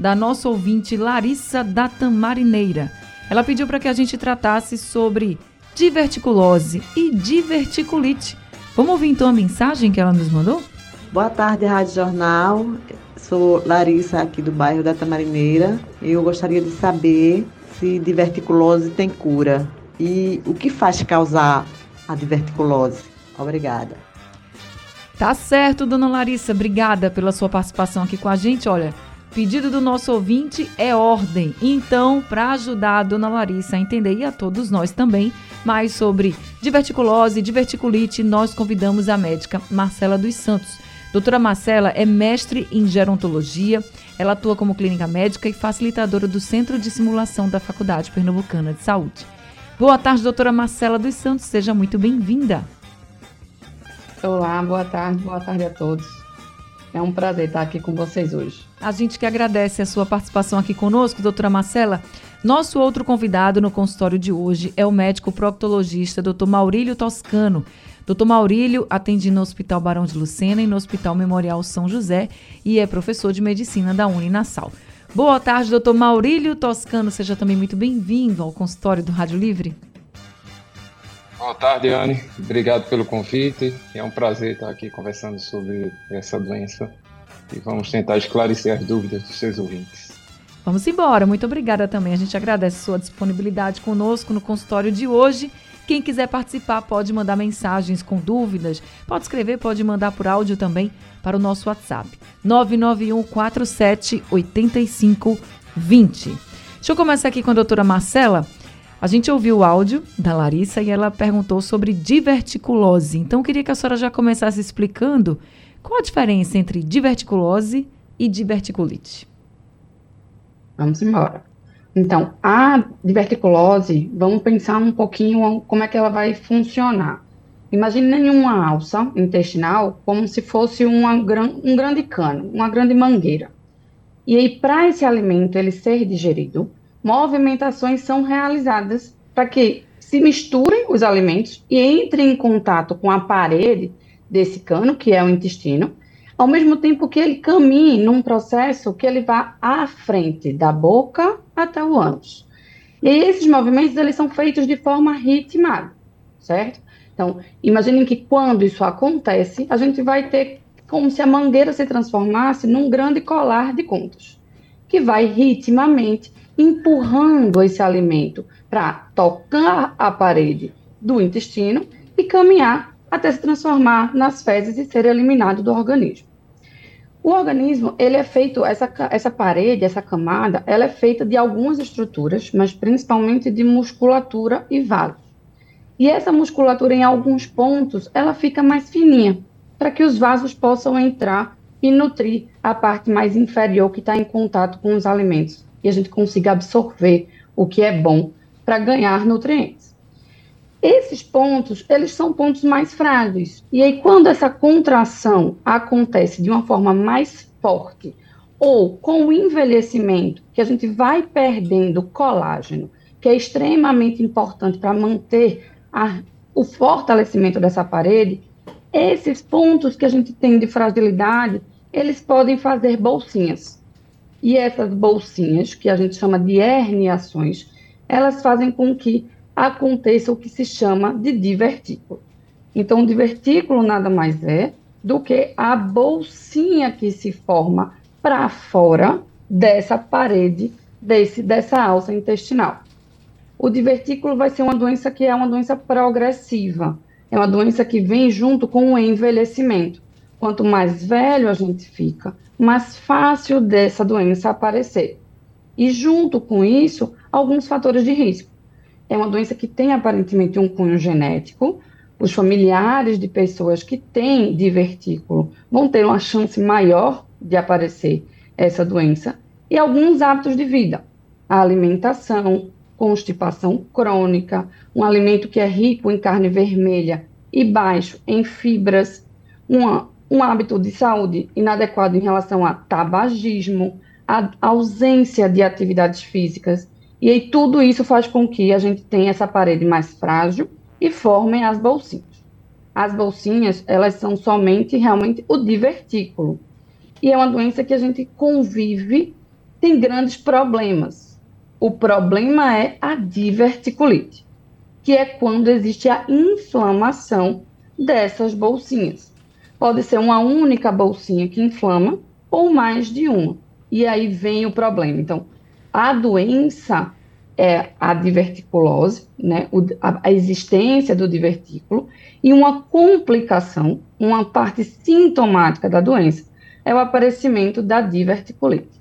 da nossa ouvinte Larissa da Tamarineira. Ela pediu para que a gente tratasse sobre diverticulose e diverticulite. Vamos ouvir então a mensagem que ela nos mandou? Boa tarde, Rádio Jornal. Sou Larissa, aqui do bairro da Tamarineira. Eu gostaria de saber se diverticulose tem cura e o que faz causar a diverticulose. Obrigada. Tá certo, dona Larissa. Obrigada pela sua participação aqui com a gente. Olha, Pedido do nosso ouvinte é ordem. Então, para ajudar a dona Larissa a entender e a todos nós também mais sobre diverticulose e diverticulite, nós convidamos a médica Marcela dos Santos. Doutora Marcela é mestre em gerontologia, ela atua como clínica médica e facilitadora do Centro de Simulação da Faculdade Pernambucana de Saúde. Boa tarde, doutora Marcela dos Santos, seja muito bem-vinda. Olá, boa tarde, boa tarde a todos. É um prazer estar aqui com vocês hoje. A gente que agradece a sua participação aqui conosco, doutora Marcela. Nosso outro convidado no consultório de hoje é o médico proctologista, doutor Maurílio Toscano. Doutor Maurílio atende no Hospital Barão de Lucena e no Hospital Memorial São José e é professor de medicina da Uninasal. Boa tarde, doutor Maurílio Toscano. Seja também muito bem-vindo ao consultório do Rádio Livre. Boa tarde, Anne. Obrigado pelo convite. É um prazer estar aqui conversando sobre essa doença e vamos tentar esclarecer as dúvidas dos seus ouvintes. Vamos embora. Muito obrigada também. A gente agradece sua disponibilidade conosco no consultório de hoje. Quem quiser participar pode mandar mensagens com dúvidas, pode escrever, pode mandar por áudio também para o nosso WhatsApp 991 47 85 20. Deixa eu começar aqui com a doutora Marcela. A gente ouviu o áudio da Larissa e ela perguntou sobre diverticulose. Então, queria que a senhora já começasse explicando qual a diferença entre diverticulose e diverticulite. Vamos embora. Então, a diverticulose, vamos pensar um pouquinho como é que ela vai funcionar. Imagine uma alça intestinal como se fosse uma, um grande cano, uma grande mangueira. E aí, para esse alimento ele ser digerido, movimentações são realizadas para que se misturem os alimentos e entrem em contato com a parede desse cano, que é o intestino, ao mesmo tempo que ele caminhe num processo que ele vá à frente da boca até o ânus. E esses movimentos eles são feitos de forma ritmada, certo? Então, imaginem que quando isso acontece, a gente vai ter como se a mangueira se transformasse num grande colar de contas, que vai ritmamente empurrando esse alimento para tocar a parede do intestino e caminhar até se transformar nas fezes e ser eliminado do organismo. O organismo, ele é feito, essa, essa parede, essa camada, ela é feita de algumas estruturas, mas principalmente de musculatura e vasos. E essa musculatura, em alguns pontos, ela fica mais fininha, para que os vasos possam entrar e nutrir a parte mais inferior que está em contato com os alimentos e a gente consiga absorver o que é bom para ganhar nutrientes. Esses pontos, eles são pontos mais frágeis. E aí, quando essa contração acontece de uma forma mais forte, ou com o envelhecimento, que a gente vai perdendo colágeno, que é extremamente importante para manter a, o fortalecimento dessa parede, esses pontos que a gente tem de fragilidade, eles podem fazer bolsinhas. E essas bolsinhas, que a gente chama de herniações, elas fazem com que aconteça o que se chama de divertículo. Então, o divertículo nada mais é do que a bolsinha que se forma para fora dessa parede, desse, dessa alça intestinal. O divertículo vai ser uma doença que é uma doença progressiva. É uma doença que vem junto com o envelhecimento. Quanto mais velho a gente fica, mais fácil dessa doença aparecer. E junto com isso, alguns fatores de risco. É uma doença que tem aparentemente um cunho genético. Os familiares de pessoas que têm divertículo vão ter uma chance maior de aparecer essa doença. E alguns hábitos de vida. a alimentação, constipação crônica, um alimento que é rico em carne vermelha e baixo em fibras, uma, um hábito de saúde inadequado em relação a tabagismo, a ausência de atividades físicas. E aí tudo isso faz com que a gente tenha essa parede mais frágil e formem as bolsinhas. As bolsinhas, elas são somente realmente o divertículo. E é uma doença que a gente convive, tem grandes problemas. O problema é a diverticulite, que é quando existe a inflamação dessas bolsinhas. Pode ser uma única bolsinha que inflama ou mais de uma. E aí vem o problema. Então, a doença é a diverticulose, né, a, a existência do divertículo, e uma complicação, uma parte sintomática da doença, é o aparecimento da diverticulite.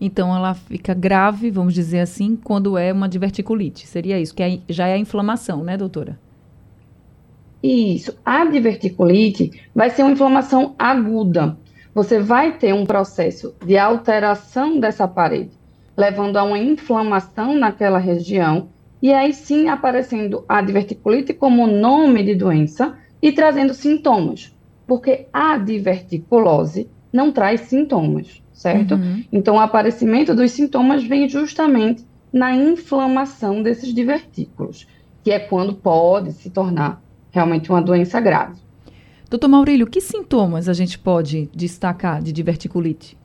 Então ela fica grave, vamos dizer assim, quando é uma diverticulite. Seria isso, que é, já é a inflamação, né, doutora? Isso. A diverticulite vai ser uma inflamação aguda. Você vai ter um processo de alteração dessa parede levando a uma inflamação naquela região, e aí sim aparecendo a diverticulite como nome de doença e trazendo sintomas, porque a diverticulose não traz sintomas, certo? Uhum. Então, o aparecimento dos sintomas vem justamente na inflamação desses divertículos, que é quando pode se tornar realmente uma doença grave. Doutor Maurílio, que sintomas a gente pode destacar de diverticulite?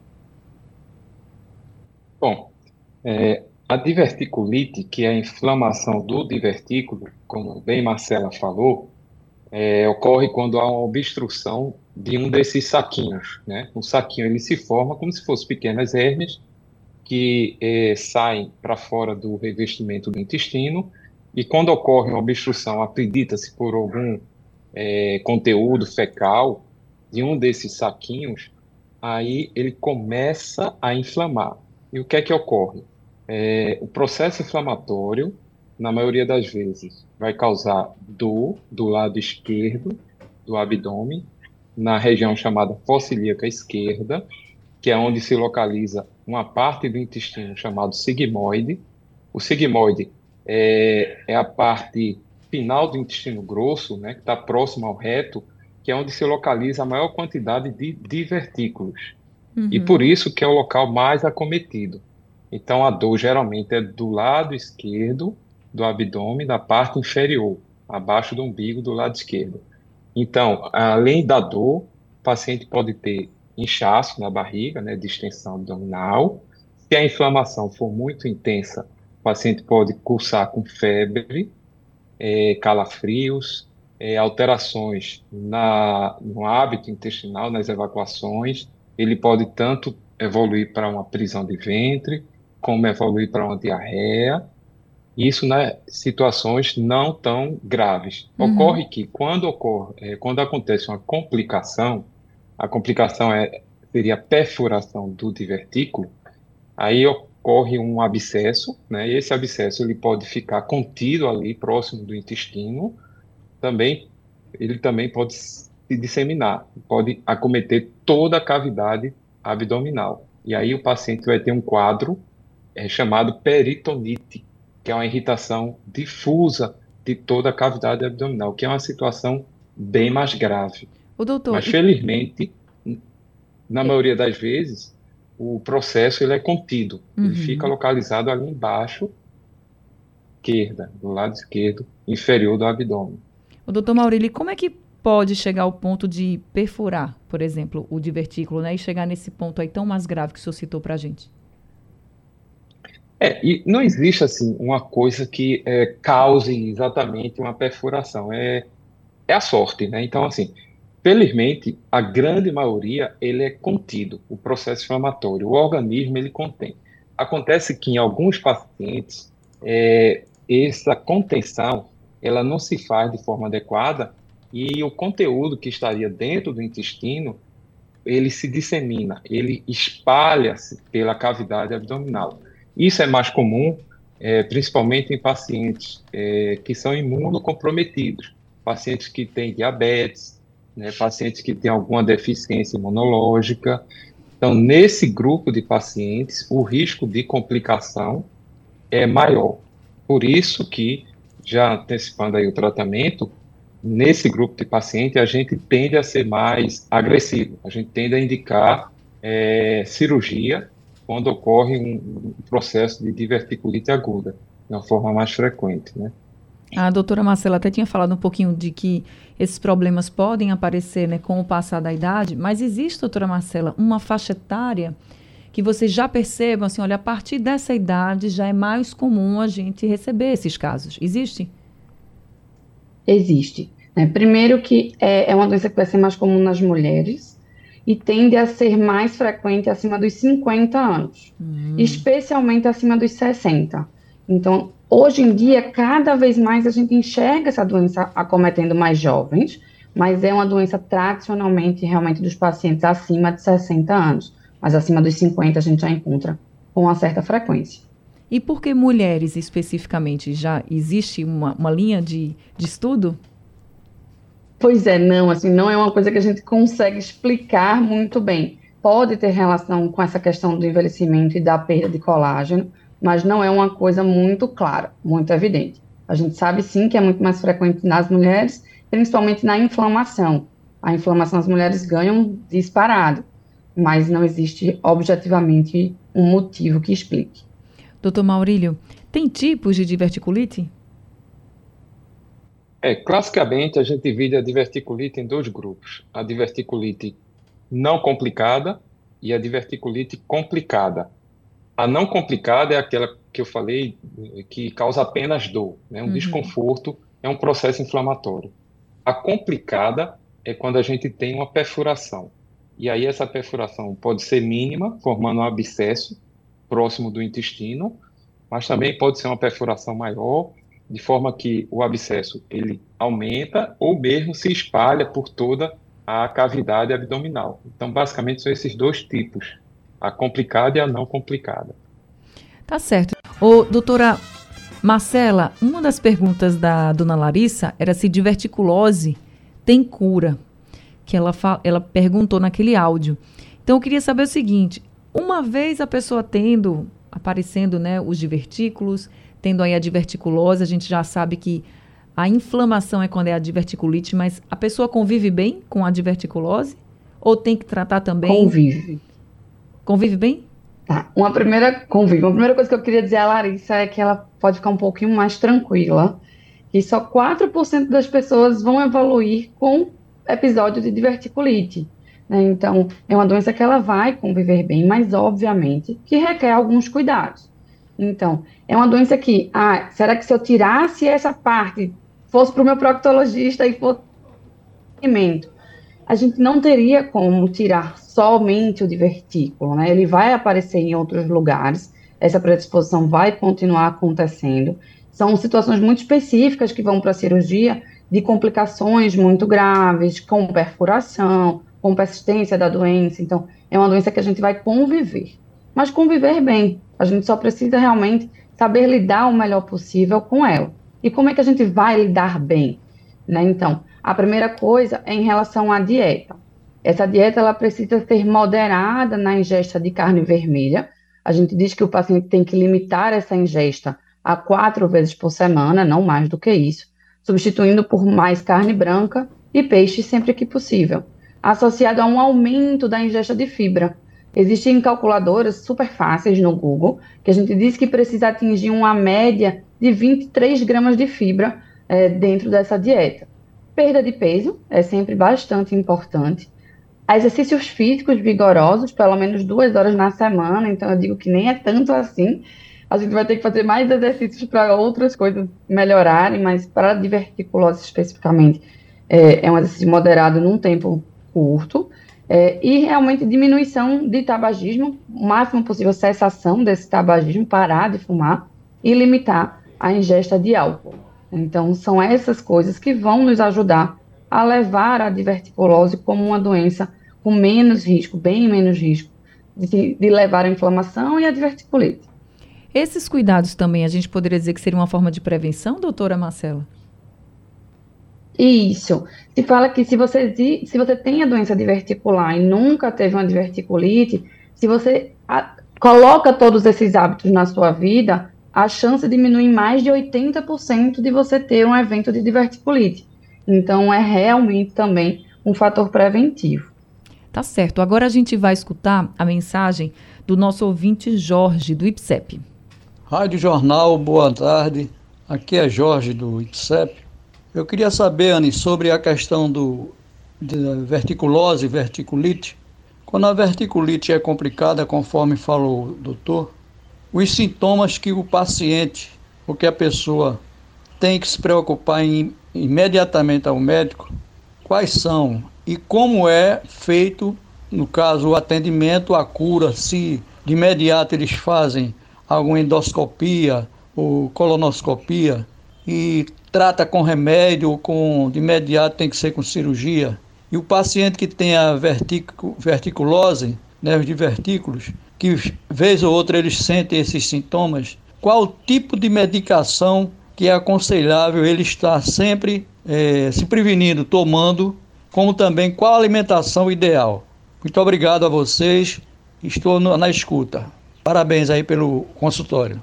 Bom, é, a diverticulite, que é a inflamação do divertículo, como bem Marcela falou, é, ocorre quando há uma obstrução de um desses saquinhos. Né? O saquinho ele se forma como se fossem pequenas hernias que é, saem para fora do revestimento do intestino e quando ocorre uma obstrução, acredita-se por algum é, conteúdo fecal de um desses saquinhos, aí ele começa a inflamar. E o que é que ocorre? É, o processo inflamatório, na maioria das vezes, vai causar dor do lado esquerdo do abdômen, na região chamada fossílica esquerda, que é onde se localiza uma parte do intestino chamado sigmoide. O sigmoide é, é a parte final do intestino grosso, né, que está próximo ao reto, que é onde se localiza a maior quantidade de divertículos. Uhum. E por isso que é o local mais acometido. Então, a dor geralmente é do lado esquerdo do abdômen, da parte inferior, abaixo do umbigo do lado esquerdo. Então, além da dor, o paciente pode ter inchaço na barriga, né, distensão abdominal. Se a inflamação for muito intensa, paciente pode cursar com febre, é, calafrios, é, alterações na, no hábito intestinal, nas evacuações. Ele pode tanto evoluir para uma prisão de ventre, como evoluir para uma diarreia, isso nas né, situações não tão graves. Uhum. Ocorre que quando ocorre, é, quando acontece uma complicação, a complicação é, seria a perfuração do divertículo, aí ocorre um abscesso, né? E esse abscesso ele pode ficar contido ali próximo do intestino, também ele também pode se disseminar, pode acometer toda a cavidade abdominal. E aí o paciente vai ter um quadro é chamado peritonite, que é uma irritação difusa de toda a cavidade abdominal, que é uma situação bem mais grave. O doutor, Mas felizmente, na maioria das vezes, o processo ele é contido, uhum. ele fica localizado ali embaixo, esquerda, do lado esquerdo, inferior do abdômen. O doutor Maurílio, como é que pode chegar ao ponto de perfurar, por exemplo, o divertículo, né, e chegar nesse ponto aí tão mais grave que o senhor citou para a gente? É, e não existe assim uma coisa que é, cause exatamente uma perfuração. É, é a sorte, né? Então, assim, felizmente, a grande maioria ele é contido, o processo inflamatório, o organismo ele contém. Acontece que em alguns pacientes é, essa contenção ela não se faz de forma adequada e o conteúdo que estaria dentro do intestino ele se dissemina, ele espalha-se pela cavidade abdominal. Isso é mais comum, é, principalmente em pacientes é, que são imunocomprometidos, pacientes que têm diabetes, né, pacientes que têm alguma deficiência imunológica. Então, nesse grupo de pacientes, o risco de complicação é maior. Por isso que, já antecipando aí o tratamento, nesse grupo de paciente a gente tende a ser mais agressivo, a gente tende a indicar é, cirurgia quando ocorre um, um, processo de diverticulite aguda, de uma forma mais frequente, né? A doutora Marcela até tinha falado um pouquinho de que esses problemas podem aparecer né, com o passar da idade, mas existe, doutora Marcela, uma faixa etária que vocês já percebam, assim, olha, a partir dessa idade já é mais comum a gente receber esses casos. Existe? Existe. Né? Primeiro que é, é uma doença que vai ser mais comum nas mulheres e tende a ser mais frequente acima dos 50 anos, hum. especialmente acima dos 60. Então, hoje em dia, cada vez mais a gente enxerga essa doença acometendo mais jovens, mas é uma doença tradicionalmente realmente dos pacientes acima de 60 anos mas acima dos 50 a gente já encontra com uma certa frequência. E por que mulheres especificamente? Já existe uma, uma linha de, de estudo? Pois é, não, assim, não é uma coisa que a gente consegue explicar muito bem. Pode ter relação com essa questão do envelhecimento e da perda de colágeno, mas não é uma coisa muito clara, muito evidente. A gente sabe sim que é muito mais frequente nas mulheres, principalmente na inflamação. A inflamação as mulheres ganham disparado mas não existe objetivamente um motivo que explique. Doutor Maurílio, tem tipos de diverticulite? É, classicamente a gente divide a diverticulite em dois grupos: a diverticulite não complicada e a diverticulite complicada. A não complicada é aquela que eu falei que causa apenas dor, né? um uhum. desconforto, é um processo inflamatório. A complicada é quando a gente tem uma perfuração. E aí essa perfuração pode ser mínima, formando um abscesso próximo do intestino, mas também pode ser uma perfuração maior, de forma que o abscesso ele aumenta ou mesmo se espalha por toda a cavidade abdominal. Então, basicamente, são esses dois tipos, a complicada e a não complicada. Tá certo. Ô, doutora Marcela, uma das perguntas da dona Larissa era se diverticulose tem cura que ela, ela perguntou naquele áudio. Então, eu queria saber o seguinte: uma vez a pessoa tendo, aparecendo né, os divertículos, tendo aí a diverticulose, a gente já sabe que a inflamação é quando é a diverticulite, mas a pessoa convive bem com a diverticulose? Ou tem que tratar também? Convive. Convive bem? Tá. Uma primeira convive. Uma primeira coisa que eu queria dizer à Larissa é que ela pode ficar um pouquinho mais tranquila, que só 4% das pessoas vão evoluir com episódio de diverticulite. Né? Então, é uma doença que ela vai conviver bem, mas obviamente que requer alguns cuidados. Então, é uma doença que, ah, será que se eu tirasse essa parte, fosse para o meu proctologista e fosse a gente não teria como tirar somente o divertículo, né? Ele vai aparecer em outros lugares, essa predisposição vai continuar acontecendo. São situações muito específicas que vão para a cirurgia, de complicações muito graves, com perfuração, com persistência da doença. Então, é uma doença que a gente vai conviver. Mas conviver bem. A gente só precisa realmente saber lidar o melhor possível com ela. E como é que a gente vai lidar bem? Né? Então, a primeira coisa é em relação à dieta. Essa dieta ela precisa ser moderada na ingesta de carne vermelha. A gente diz que o paciente tem que limitar essa ingesta a quatro vezes por semana, não mais do que isso substituindo por mais carne branca e peixe sempre que possível, associado a um aumento da ingesta de fibra. Existem calculadoras super fáceis no Google que a gente diz que precisa atingir uma média de 23 gramas de fibra é, dentro dessa dieta. Perda de peso é sempre bastante importante. Exercícios físicos vigorosos, pelo menos duas horas na semana, então eu digo que nem é tanto assim, a gente vai ter que fazer mais exercícios para outras coisas melhorarem, mas para diverticulose especificamente, é, é, um exercício moderado num tempo curto. É, e realmente diminuição de tabagismo, o máximo possível cessação desse tabagismo, parar de fumar e limitar a ingesta de álcool. Então, são essas coisas que vão nos ajudar a levar a diverticulose como uma doença com menos risco, bem menos risco, de, de levar a inflamação e a diverticulite. Esses cuidados também a gente poderia dizer que seria uma forma de prevenção, doutora Marcela? Isso. Se fala que se você, se você tem a doença diverticular e nunca teve uma diverticulite, se você a, coloca todos esses hábitos na sua vida, a chance diminui em mais de 80% de você ter um evento de diverticulite. Então, é realmente também um fator preventivo. Tá certo. Agora a gente vai escutar a mensagem do nosso ouvinte Jorge, do IPSEP. Rádio Jornal, boa tarde. Aqui é Jorge, do IPSEP. Eu queria saber, Anne, sobre a questão do, da verticulose, verticulite. Quando a verticulite é complicada, conforme falou o doutor, os sintomas que o paciente, ou que a pessoa tem que se preocupar em imediatamente ao médico, quais são e como é feito, no caso, o atendimento, a cura, se de imediato eles fazem alguma endoscopia ou colonoscopia e trata com remédio ou com de imediato tem que ser com cirurgia. E o paciente que tem a verticu, verticulose, nervos de vertículos, que vez ou outra eles sentem esses sintomas, qual tipo de medicação que é aconselhável ele estar sempre é, se prevenindo, tomando, como também qual a alimentação ideal. Muito obrigado a vocês, estou na escuta. Parabéns aí pelo consultório.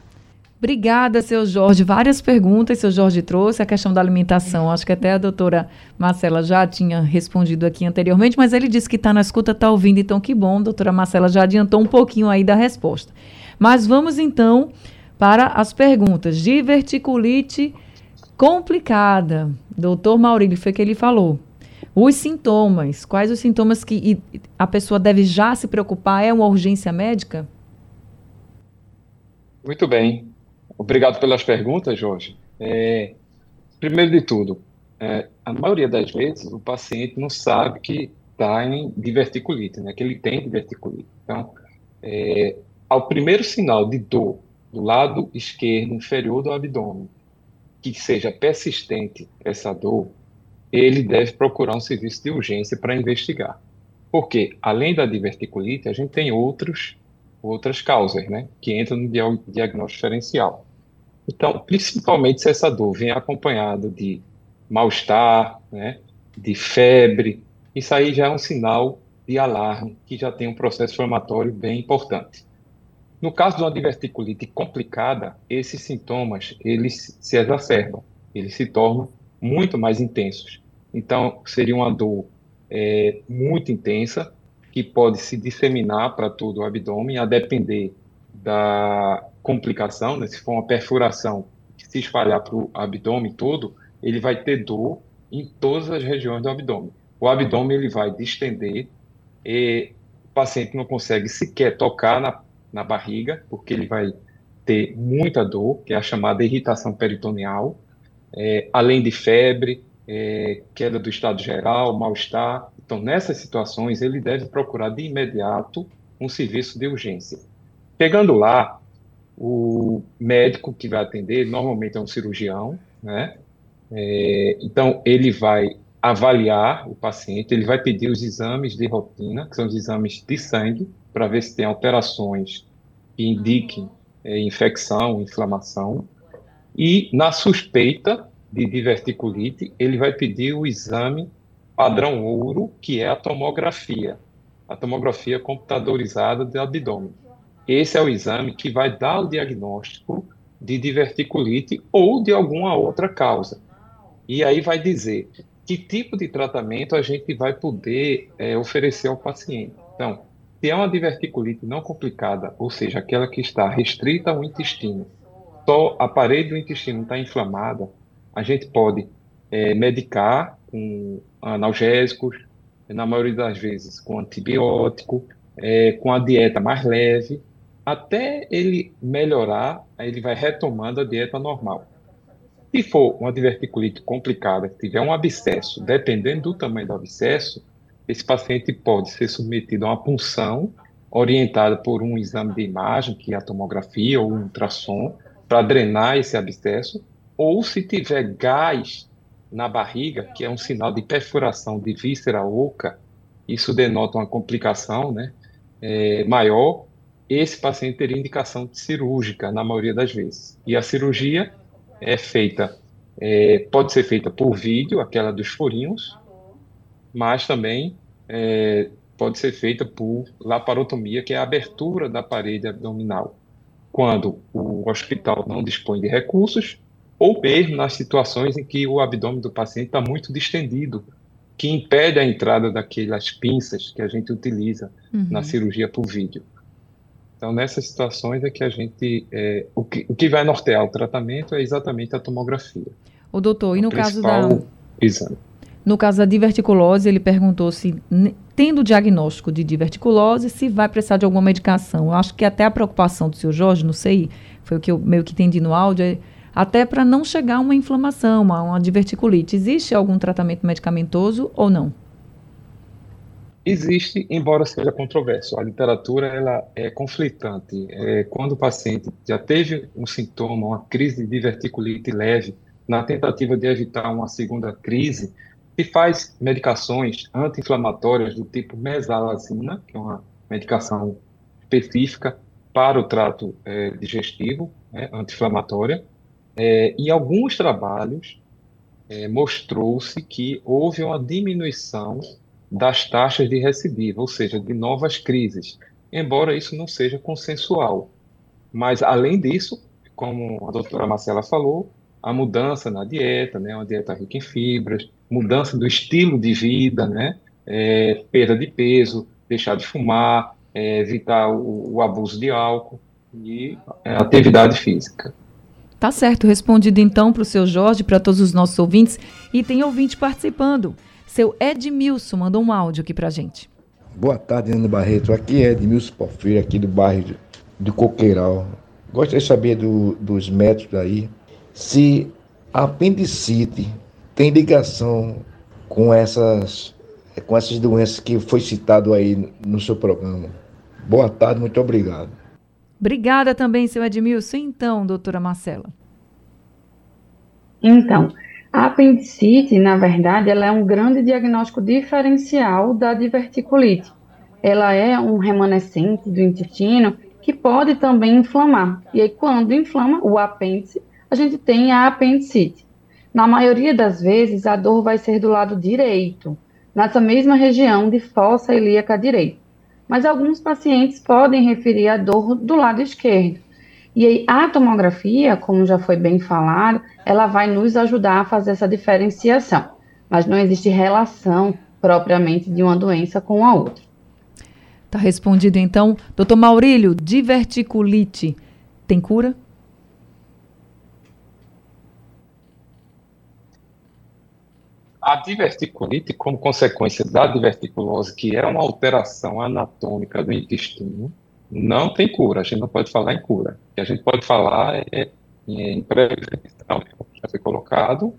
Obrigada, seu Jorge. Várias perguntas seu Jorge trouxe. A questão da alimentação, acho que até a doutora Marcela já tinha respondido aqui anteriormente, mas ele disse que está na escuta, está ouvindo, então que bom. A doutora Marcela já adiantou um pouquinho aí da resposta. Mas vamos então para as perguntas. Diverticulite complicada. Doutor Maurílio, foi que ele falou. Os sintomas, quais os sintomas que a pessoa deve já se preocupar? É uma urgência médica? Muito bem. Obrigado pelas perguntas, Jorge. É, primeiro de tudo, é, a maioria das vezes o paciente não sabe que está em diverticulite, né, que ele tem diverticulite. Então, é, ao primeiro sinal de dor do lado esquerdo inferior do abdômen, que seja persistente essa dor, ele deve procurar um serviço de urgência para investigar. Porque, além da diverticulite, a gente tem outros outras causas, né, que entram no diagnóstico diferencial. Então, principalmente se essa dor vem acompanhada de mal-estar, né, de febre, isso aí já é um sinal de alarme que já tem um processo inflamatório bem importante. No caso de uma diverticulite complicada, esses sintomas eles se exacerbam, eles se tornam muito mais intensos. Então, seria uma dor é, muito intensa, que pode se disseminar para todo o abdômen, a depender da complicação, né? se for uma perfuração que se espalhar para o abdômen todo, ele vai ter dor em todas as regiões do abdômen. O abdômen ele vai distender e o paciente não consegue sequer tocar na, na barriga, porque ele vai ter muita dor, que é a chamada irritação peritoneal, é, além de febre, é, queda do estado geral, mal-estar. Então, nessas situações, ele deve procurar de imediato um serviço de urgência. Chegando lá, o médico que vai atender, normalmente é um cirurgião, né? É, então, ele vai avaliar o paciente, ele vai pedir os exames de rotina, que são os exames de sangue, para ver se tem alterações que indiquem é, infecção, inflamação. E, na suspeita, de diverticulite, ele vai pedir o exame padrão ouro, que é a tomografia, a tomografia computadorizada do abdômen. Esse é o exame que vai dar o diagnóstico de diverticulite ou de alguma outra causa. E aí vai dizer que tipo de tratamento a gente vai poder é, oferecer ao paciente. Então, se é uma diverticulite não complicada, ou seja, aquela que está restrita ao intestino, só a parede do intestino está inflamada, a gente pode é, medicar com analgésicos, na maioria das vezes com antibiótico, é, com a dieta mais leve, até ele melhorar, aí ele vai retomando a dieta normal. Se for uma diverticulite complicada, que tiver um abscesso, dependendo do tamanho do abscesso, esse paciente pode ser submetido a uma punção orientada por um exame de imagem, que é a tomografia ou um ultrassom, para drenar esse abscesso, ou se tiver gás na barriga, que é um sinal de perfuração de víscera oca, isso denota uma complicação né, é, maior, esse paciente teria indicação cirúrgica na maioria das vezes. E a cirurgia é feita, é, pode ser feita por vídeo, aquela dos furinhos, mas também é, pode ser feita por laparotomia, que é a abertura da parede abdominal. quando o hospital não dispõe de recursos, ou mesmo nas situações em que o abdômen do paciente está muito distendido, que impede a entrada daquelas pinças que a gente utiliza uhum. na cirurgia por vídeo. Então, nessas situações é que a gente. É, o, que, o que vai nortear o tratamento é exatamente a tomografia. O doutor, e no caso da. Exame. No caso da diverticulose, ele perguntou se, tendo o diagnóstico de diverticulose, se vai precisar de alguma medicação. Eu acho que até a preocupação do senhor Jorge, não sei, foi o que eu meio que entendi no áudio, é até para não chegar a uma inflamação, a uma diverticulite. Existe algum tratamento medicamentoso ou não? Existe, embora seja controverso. A literatura ela é conflitante. É, quando o paciente já teve um sintoma, uma crise de diverticulite leve, na tentativa de evitar uma segunda crise, se faz medicações anti-inflamatórias do tipo mesalazina, que é uma medicação específica para o trato é, digestivo, né, anti-inflamatória, é, em alguns trabalhos, é, mostrou-se que houve uma diminuição das taxas de recidiva, ou seja, de novas crises, embora isso não seja consensual. Mas, além disso, como a doutora Marcela falou, a mudança na dieta, né, uma dieta rica em fibras, mudança do estilo de vida, né, é, perda de peso, deixar de fumar, é, evitar o, o, abuso de álcool e é, atividade física. Tá certo, respondido então para o seu Jorge, para todos os nossos ouvintes. E tem ouvinte participando. Seu Edmilson mandou um áudio aqui para gente. Boa tarde, Ana Barreto. Aqui é Edmilson Porfírio, aqui do bairro de Coqueiral. Gostaria de saber do, dos métodos aí, se a apendicite tem ligação com essas, com essas doenças que foi citado aí no seu programa. Boa tarde, muito obrigado. Obrigada também, seu Edmilson. Então, doutora Marcela. Então, a apendicite, na verdade, ela é um grande diagnóstico diferencial da diverticulite. Ela é um remanescente do intestino que pode também inflamar. E aí, quando inflama o apêndice, a gente tem a apendicite. Na maioria das vezes, a dor vai ser do lado direito, nessa mesma região de fossa ilíaca direita mas alguns pacientes podem referir a dor do lado esquerdo. E aí, a tomografia, como já foi bem falado, ela vai nos ajudar a fazer essa diferenciação, mas não existe relação propriamente de uma doença com a outra. Tá respondido então. Doutor Maurílio, diverticulite tem cura? A diverticulite, como consequência da diverticulose, que é uma alteração anatômica do intestino, não tem cura. A gente não pode falar em cura. O que a gente pode falar é em prevenção, que já foi colocado,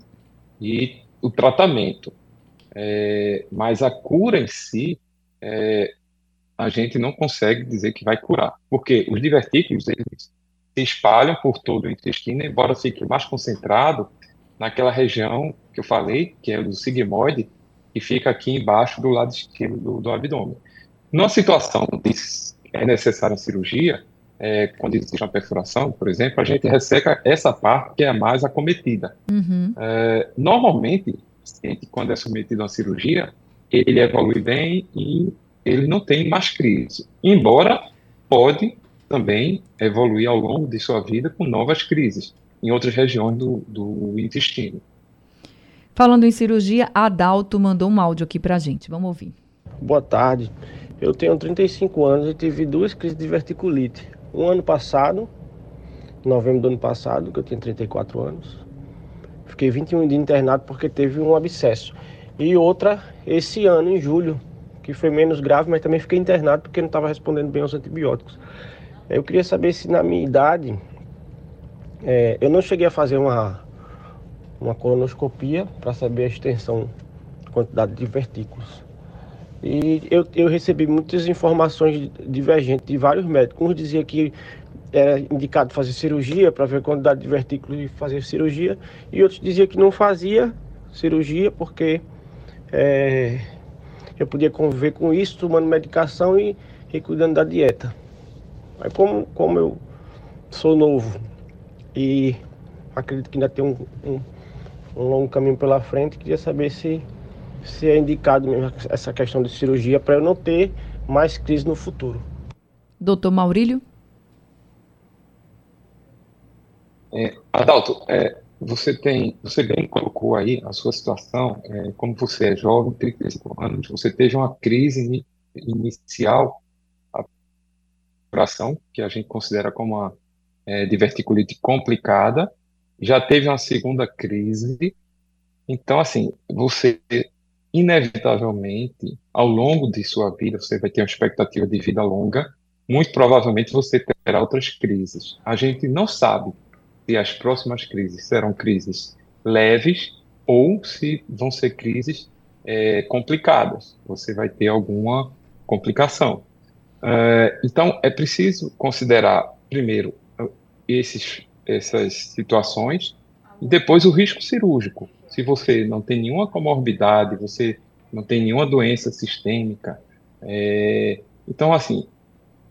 e o tratamento. É, mas a cura em si, é, a gente não consegue dizer que vai curar, porque os divertículos eles se espalham por todo o intestino, embora fique mais concentrado naquela região que eu falei, que é do sigmoide, que fica aqui embaixo do lado esquerdo do, do abdômen. Numa situação de é necessária cirurgia, é, quando existe uma perfuração, por exemplo, a gente resseca essa parte que é a mais acometida. Uhum. É, normalmente, quando é submetido a uma cirurgia, ele evolui bem e ele não tem mais crise. Embora pode também evoluir ao longo de sua vida com novas crises em outras regiões do, do intestino. Falando em cirurgia, a Adalto mandou um áudio aqui pra gente. Vamos ouvir. Boa tarde. Eu tenho 35 anos e tive duas crises de verticulite. Um ano passado, em novembro do ano passado, que eu tinha 34 anos. Fiquei 21 dias internado porque teve um abscesso. E outra esse ano, em julho, que foi menos grave, mas também fiquei internado porque não estava respondendo bem aos antibióticos. Eu queria saber se na minha idade é, eu não cheguei a fazer uma, uma colonoscopia para saber a extensão, quantidade de vertículos. E eu, eu recebi muitas informações divergentes de vários médicos. Uns diziam que era indicado fazer cirurgia para ver a quantidade de vertículos e fazer cirurgia, e outros diziam que não fazia cirurgia porque é, eu podia conviver com isso, tomando medicação e, e cuidando da dieta. Aí como, como eu sou novo, e acredito que ainda tem um, um, um longo caminho pela frente. Queria saber se, se é indicado mesmo essa questão de cirurgia para eu não ter mais crise no futuro. Doutor Maurílio? É, Adalto, é, você tem, você bem colocou aí a sua situação, é, como você é jovem, 35 anos, você teve uma crise inicial, a operação, que a gente considera como uma é, diverticulite complicada, já teve uma segunda crise, então, assim, você inevitavelmente, ao longo de sua vida, você vai ter uma expectativa de vida longa, muito provavelmente você terá outras crises. A gente não sabe se as próximas crises serão crises leves ou se vão ser crises é, complicadas. Você vai ter alguma complicação. É, então, é preciso considerar, primeiro, esses, essas situações e depois o risco cirúrgico se você não tem nenhuma comorbidade, você não tem nenhuma doença sistêmica. É, então, assim,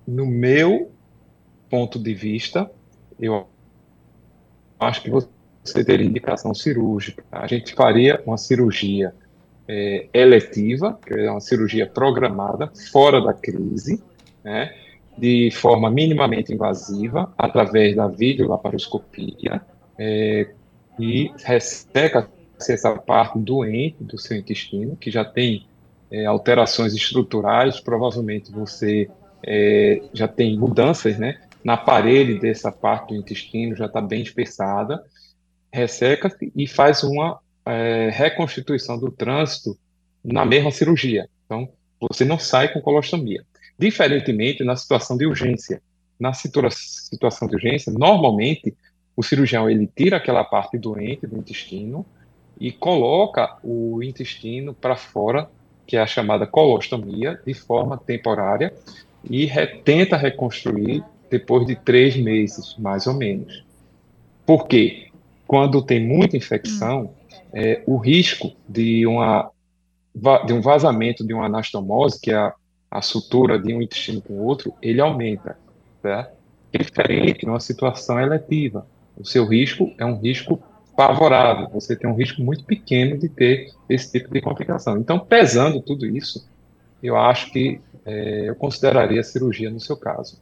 no meu ponto de vista, eu acho que você teria indicação cirúrgica. A gente faria uma cirurgia é, eletiva, que é uma cirurgia programada, fora da crise, né, de forma minimamente invasiva, através da videolaparoscopia, é, e resseca essa parte doente do seu intestino, que já tem é, alterações estruturais, provavelmente você é, já tem mudanças né, na parede dessa parte do intestino, já está bem espessada, resseca-se e faz uma é, reconstituição do trânsito na mesma cirurgia. Então, você não sai com colostomia. Diferentemente na situação de urgência. Na situa situação de urgência, normalmente, o cirurgião ele tira aquela parte doente do intestino, e coloca o intestino para fora, que é a chamada colostomia, de forma temporária, e re, tenta reconstruir depois de três meses, mais ou menos. Por quê? Quando tem muita infecção, é, o risco de, uma, de um vazamento de uma anastomose, que é a, a sutura de um intestino com o outro, ele aumenta. Certo? Diferente numa situação eletiva. O seu risco é um risco favorável, você tem um risco muito pequeno de ter esse tipo de complicação. Então, pesando tudo isso, eu acho que é, eu consideraria a cirurgia no seu caso.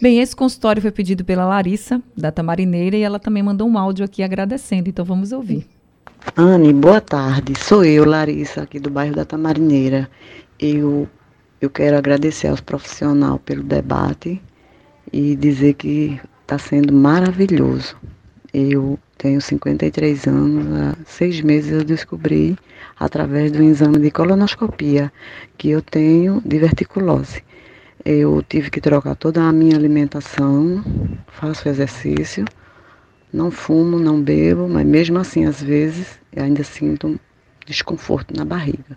Bem, esse consultório foi pedido pela Larissa, da Tamarineira, e ela também mandou um áudio aqui agradecendo, então vamos ouvir. Anne, boa tarde. Sou eu, Larissa, aqui do bairro da Tamarineira. Eu, eu quero agradecer aos profissionais pelo debate e dizer que está sendo maravilhoso. Eu tenho 53 anos, há seis meses eu descobri, através do exame de colonoscopia, que eu tenho diverticulose. Eu tive que trocar toda a minha alimentação, faço exercício, não fumo, não bebo, mas mesmo assim, às vezes, eu ainda sinto desconforto na barriga.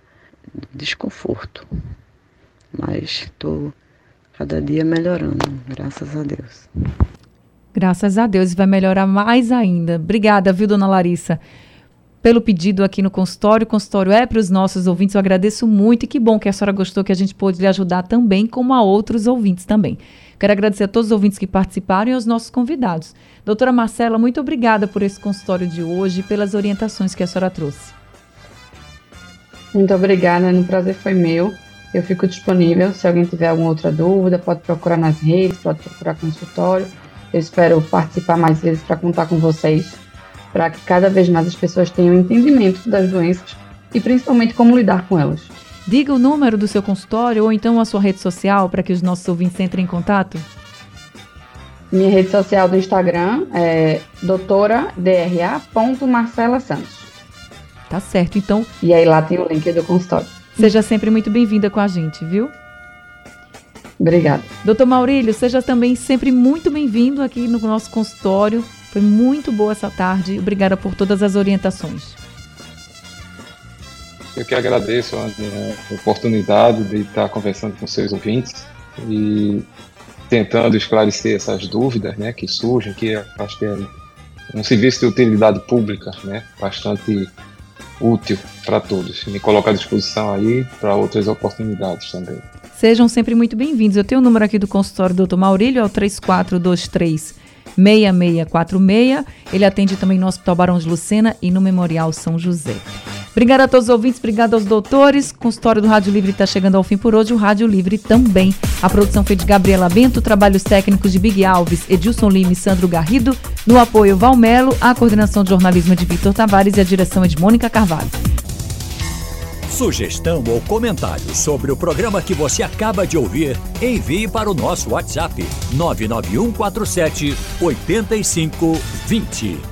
Desconforto. Mas estou cada dia melhorando, graças a Deus. Graças a Deus, vai melhorar mais ainda. Obrigada, viu, dona Larissa, pelo pedido aqui no consultório. O consultório é para os nossos ouvintes. Eu agradeço muito e que bom que a senhora gostou, que a gente pôde lhe ajudar também, como a outros ouvintes também. Quero agradecer a todos os ouvintes que participaram e aos nossos convidados. Doutora Marcela, muito obrigada por esse consultório de hoje e pelas orientações que a senhora trouxe. Muito obrigada, o prazer foi meu. Eu fico disponível. Se alguém tiver alguma outra dúvida, pode procurar nas redes, pode procurar consultório. Eu espero participar mais vezes para contar com vocês, para que cada vez mais as pessoas tenham entendimento das doenças e principalmente como lidar com elas. Diga o número do seu consultório ou então a sua rede social para que os nossos ouvintes entrem em contato. Minha rede social do Instagram é doutoradra.marcela.santos. Tá certo, então. E aí lá tem o link do consultório. Seja sempre muito bem-vinda com a gente, viu? Obrigada. Doutor Maurílio, seja também sempre muito bem-vindo aqui no nosso consultório. Foi muito boa essa tarde. Obrigada por todas as orientações. Eu que agradeço a oportunidade de estar conversando com seus ouvintes e tentando esclarecer essas dúvidas né, que surgem, que acho que é um serviço de utilidade pública né, bastante útil para todos. Me coloco à disposição aí para outras oportunidades também. Sejam sempre muito bem-vindos. Eu tenho o número aqui do consultório do Dr. Maurílio, é o 3423 6646. Ele atende também no Hospital Barão de Lucena e no Memorial São José. Obrigada a todos os ouvintes, obrigada aos doutores. Consultório do Rádio Livre está chegando ao fim por hoje, o Rádio Livre também. A produção foi de Gabriela Bento, trabalhos técnicos de Big Alves, Edilson Lima e Sandro Garrido. No apoio, Valmelo, a coordenação de jornalismo é de Vitor Tavares e a direção é de Mônica Carvalho. Sugestão ou comentário sobre o programa que você acaba de ouvir, envie para o nosso WhatsApp 99147 8520.